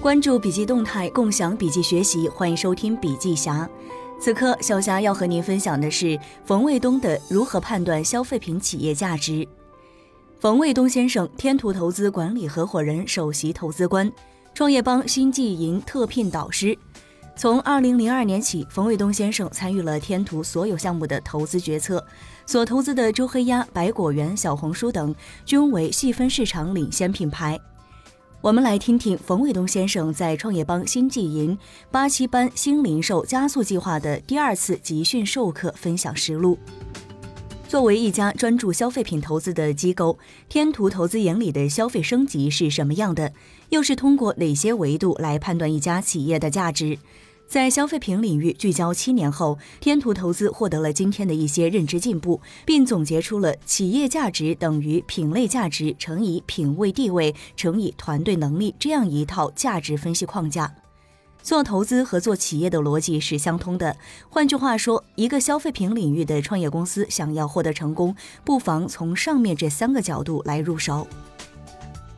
关注笔记动态，共享笔记学习，欢迎收听笔记侠。此刻，小霞要和您分享的是冯卫东的如何判断消费品企业价值。冯卫东先生，天图投资管理合伙人、首席投资官，创业邦新纪营特聘导师。从二零零二年起，冯卫东先生参与了天图所有项目的投资决策，所投资的周黑鸭、百果园、小红书等均为细分市场领先品牌。我们来听听冯卫东先生在创业邦新纪营八七班新零售加速计划的第二次集训授课分享实录。作为一家专注消费品投资的机构，天图投资眼里的消费升级是什么样的？又是通过哪些维度来判断一家企业的价值？在消费品领域聚焦七年后，天图投资获得了今天的一些认知进步，并总结出了企业价值等于品类价值乘以品位地位乘以团队能力这样一套价值分析框架。做投资和做企业的逻辑是相通的。换句话说，一个消费品领域的创业公司想要获得成功，不妨从上面这三个角度来入手。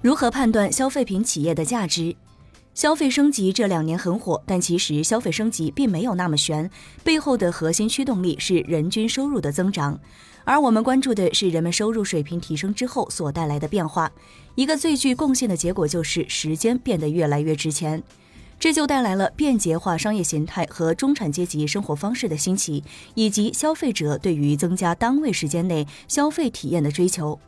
如何判断消费品企业的价值？消费升级这两年很火，但其实消费升级并没有那么悬，背后的核心驱动力是人均收入的增长，而我们关注的是人们收入水平提升之后所带来的变化。一个最具贡献的结果就是时间变得越来越值钱，这就带来了便捷化商业形态和中产阶级生活方式的兴起，以及消费者对于增加单位时间内消费体验的追求。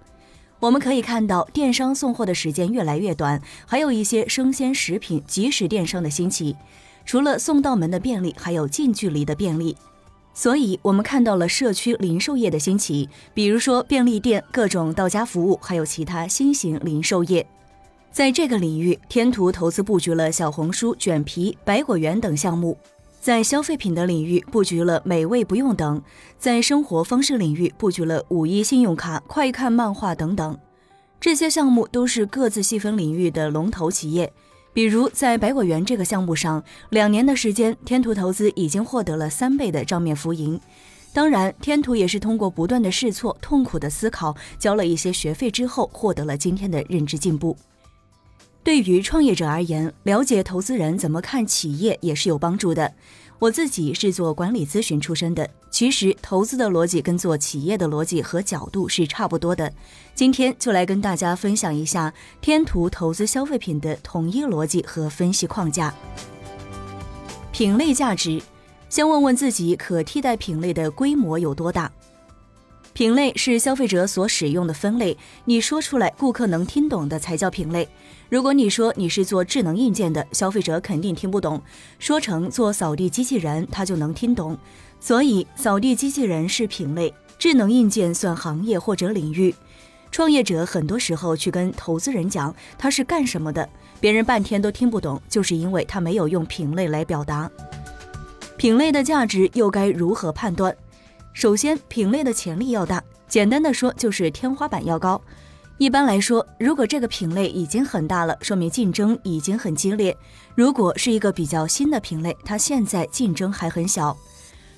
我们可以看到，电商送货的时间越来越短，还有一些生鲜食品即时电商的兴起。除了送到门的便利，还有近距离的便利。所以，我们看到了社区零售业的兴起，比如说便利店、各种到家服务，还有其他新型零售业。在这个领域，天图投资布局了小红书、卷皮、百果园等项目。在消费品的领域布局了美味不用等，在生活方式领域布局了五一信用卡、快看漫画等等，这些项目都是各自细分领域的龙头企业。比如在百果园这个项目上，两年的时间，天图投资已经获得了三倍的账面浮盈。当然，天图也是通过不断的试错、痛苦的思考，交了一些学费之后，获得了今天的认知进步。对于创业者而言，了解投资人怎么看企业也是有帮助的。我自己是做管理咨询出身的，其实投资的逻辑跟做企业的逻辑和角度是差不多的。今天就来跟大家分享一下天图投资消费品的统一逻辑和分析框架。品类价值，先问问自己可替代品类的规模有多大。品类是消费者所使用的分类，你说出来，顾客能听懂的才叫品类。如果你说你是做智能硬件的，消费者肯定听不懂；说成做扫地机器人，他就能听懂。所以，扫地机器人是品类，智能硬件算行业或者领域。创业者很多时候去跟投资人讲他是干什么的，别人半天都听不懂，就是因为他没有用品类来表达。品类的价值又该如何判断？首先，品类的潜力要大，简单的说就是天花板要高。一般来说，如果这个品类已经很大了，说明竞争已经很激烈；如果是一个比较新的品类，它现在竞争还很小。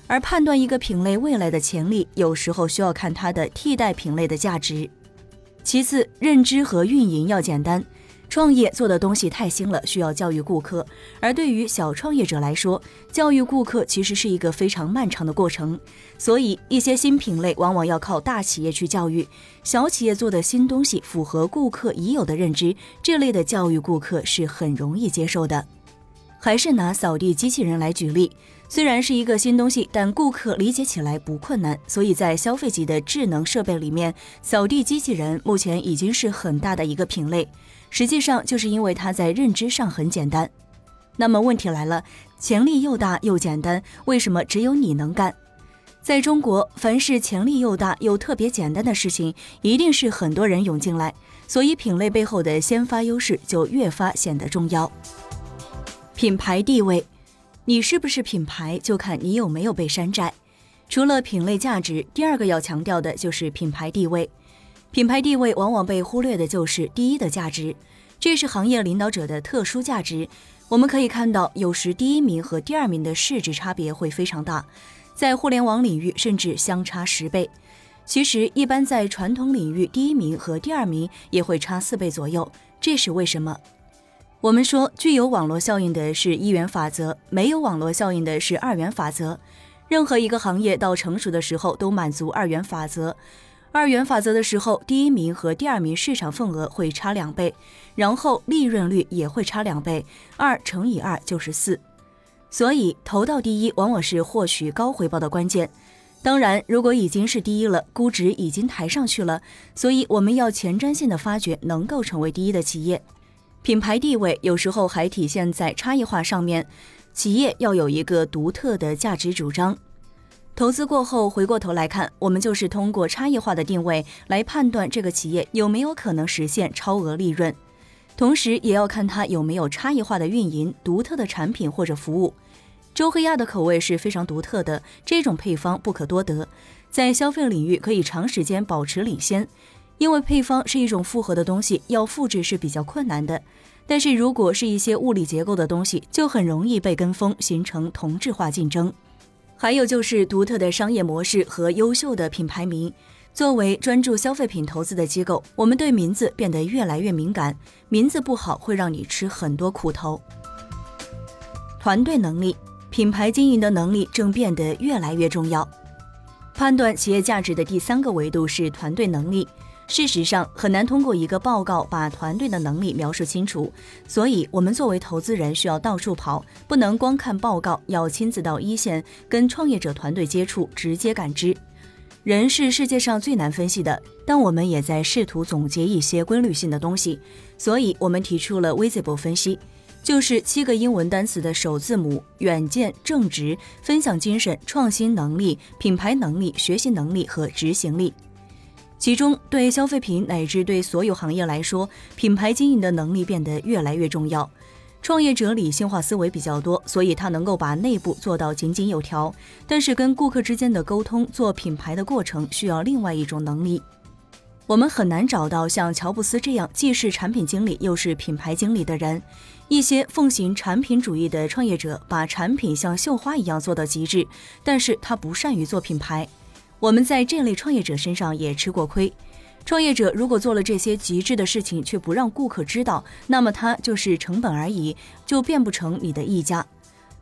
而判断一个品类未来的潜力，有时候需要看它的替代品类的价值。其次，认知和运营要简单。创业做的东西太新了，需要教育顾客。而对于小创业者来说，教育顾客其实是一个非常漫长的过程。所以，一些新品类往往要靠大企业去教育。小企业做的新东西符合顾客已有的认知，这类的教育顾客是很容易接受的。还是拿扫地机器人来举例，虽然是一个新东西，但顾客理解起来不困难。所以在消费级的智能设备里面，扫地机器人目前已经是很大的一个品类。实际上就是因为它在认知上很简单。那么问题来了，潜力又大又简单，为什么只有你能干？在中国，凡是潜力又大又特别简单的事情，一定是很多人涌进来，所以品类背后的先发优势就越发显得重要。品牌地位，你是不是品牌，就看你有没有被山寨。除了品类价值，第二个要强调的就是品牌地位。品牌地位往往被忽略的就是第一的价值，这是行业领导者的特殊价值。我们可以看到，有时第一名和第二名的市值差别会非常大，在互联网领域甚至相差十倍。其实，一般在传统领域，第一名和第二名也会差四倍左右。这是为什么？我们说，具有网络效应的是一元法则，没有网络效应的是二元法则。任何一个行业到成熟的时候都满足二元法则。二元法则的时候，第一名和第二名市场份额会差两倍，然后利润率也会差两倍，二乘以二就是四。所以投到第一往往是获取高回报的关键。当然，如果已经是第一了，估值已经抬上去了，所以我们要前瞻性的发掘能够成为第一的企业。品牌地位有时候还体现在差异化上面，企业要有一个独特的价值主张。投资过后回过头来看，我们就是通过差异化的定位来判断这个企业有没有可能实现超额利润，同时也要看它有没有差异化的运营、独特的产品或者服务。周黑鸭的口味是非常独特的，这种配方不可多得，在消费领域可以长时间保持领先。因为配方是一种复合的东西，要复制是比较困难的。但是如果是一些物理结构的东西，就很容易被跟风，形成同质化竞争。还有就是独特的商业模式和优秀的品牌名。作为专注消费品投资的机构，我们对名字变得越来越敏感。名字不好会让你吃很多苦头。团队能力、品牌经营的能力正变得越来越重要。判断企业价值的第三个维度是团队能力。事实上很难通过一个报告把团队的能力描述清楚，所以我们作为投资人需要到处跑，不能光看报告，要亲自到一线跟创业者团队接触，直接感知。人是世界上最难分析的，但我们也在试图总结一些规律性的东西，所以我们提出了 Visible 分析，就是七个英文单词的首字母：远见、正直、分享精神、创新能力、品牌能力、学习能力和执行力。其中，对消费品乃至对所有行业来说，品牌经营的能力变得越来越重要。创业者理性化思维比较多，所以他能够把内部做到井井有条。但是，跟顾客之间的沟通、做品牌的过程，需要另外一种能力。我们很难找到像乔布斯这样既是产品经理又是品牌经理的人。一些奉行产品主义的创业者，把产品像绣花一样做到极致，但是他不善于做品牌。我们在这类创业者身上也吃过亏。创业者如果做了这些极致的事情，却不让顾客知道，那么他就是成本而已，就变不成你的溢价。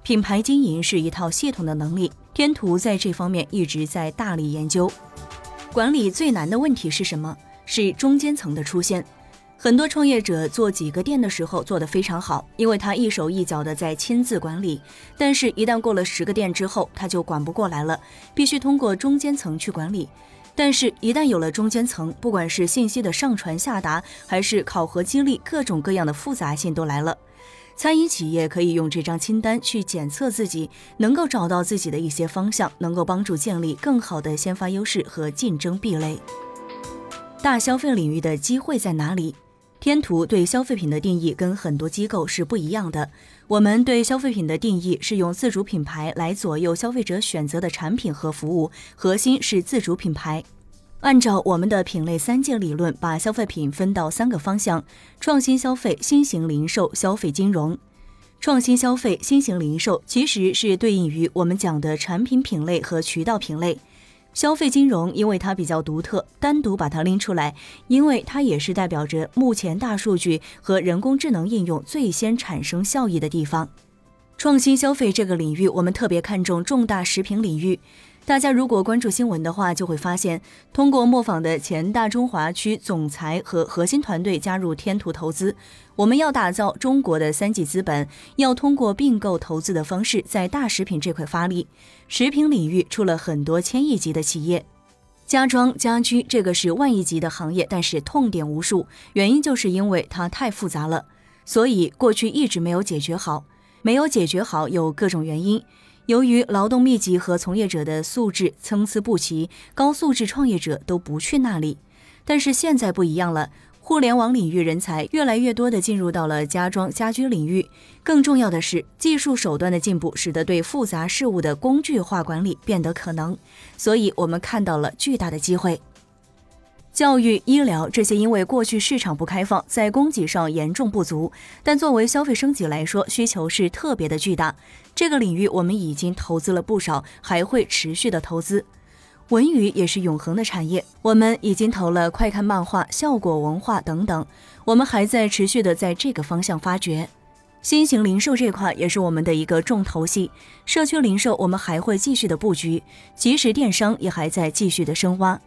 品牌经营是一套系统的能力，天图在这方面一直在大力研究。管理最难的问题是什么？是中间层的出现。很多创业者做几个店的时候做得非常好，因为他一手一脚的在亲自管理。但是，一旦过了十个店之后，他就管不过来了，必须通过中间层去管理。但是，一旦有了中间层，不管是信息的上传下达，还是考核激励，各种各样的复杂性都来了。餐饮企业可以用这张清单去检测自己，能够找到自己的一些方向，能够帮助建立更好的先发优势和竞争壁垒。大消费领域的机会在哪里？天图对消费品的定义跟很多机构是不一样的。我们对消费品的定义是用自主品牌来左右消费者选择的产品和服务，核心是自主品牌。按照我们的品类三界理论，把消费品分到三个方向：创新消费、新型零售、消费金融。创新消费、新型零售其实是对应于我们讲的产品品类和渠道品类。消费金融，因为它比较独特，单独把它拎出来，因为它也是代表着目前大数据和人工智能应用最先产生效益的地方。创新消费这个领域，我们特别看重重大食品领域。大家如果关注新闻的话，就会发现，通过磨坊的前大中华区总裁和核心团队加入天图投资，我们要打造中国的三级资本，要通过并购投资的方式，在大食品这块发力。食品领域出了很多千亿级的企业，家装家居这个是万亿级的行业，但是痛点无数，原因就是因为它太复杂了，所以过去一直没有解决好，没有解决好有各种原因。由于劳动密集和从业者的素质参差不齐，高素质创业者都不去那里。但是现在不一样了，互联网领域人才越来越多的进入到了家装家居领域。更重要的是，技术手段的进步使得对复杂事物的工具化管理变得可能。所以，我们看到了巨大的机会。教育、医疗这些，因为过去市场不开放，在供给上严重不足。但作为消费升级来说，需求是特别的巨大。这个领域我们已经投资了不少，还会持续的投资。文娱也是永恒的产业，我们已经投了快看漫画、效果文化等等，我们还在持续的在这个方向发掘。新型零售这块也是我们的一个重头戏。社区零售我们还会继续的布局，即时电商也还在继续的深挖。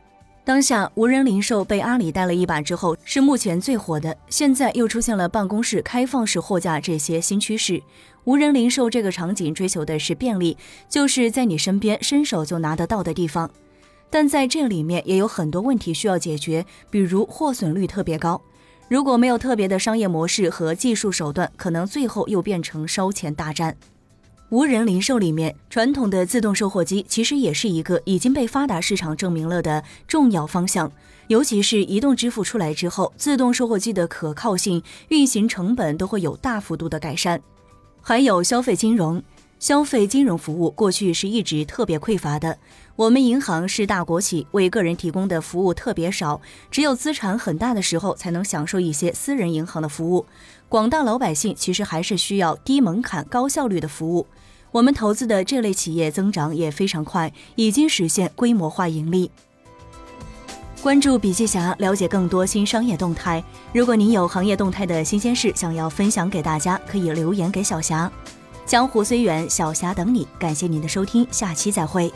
当下无人零售被阿里带了一把之后，是目前最火的。现在又出现了办公室开放式货架这些新趋势。无人零售这个场景追求的是便利，就是在你身边伸手就拿得到的地方。但在这里面也有很多问题需要解决，比如货损率特别高。如果没有特别的商业模式和技术手段，可能最后又变成烧钱大战。无人零售里面，传统的自动售货机其实也是一个已经被发达市场证明了的重要方向。尤其是移动支付出来之后，自动售货机的可靠性、运行成本都会有大幅度的改善。还有消费金融。消费金融服务过去是一直特别匮乏的。我们银行是大国企，为个人提供的服务特别少，只有资产很大的时候才能享受一些私人银行的服务。广大老百姓其实还是需要低门槛、高效率的服务。我们投资的这类企业增长也非常快，已经实现规模化盈利。关注笔记侠，了解更多新商业动态。如果您有行业动态的新鲜事想要分享给大家，可以留言给小霞。江湖虽远，小霞等你。感谢您的收听，下期再会。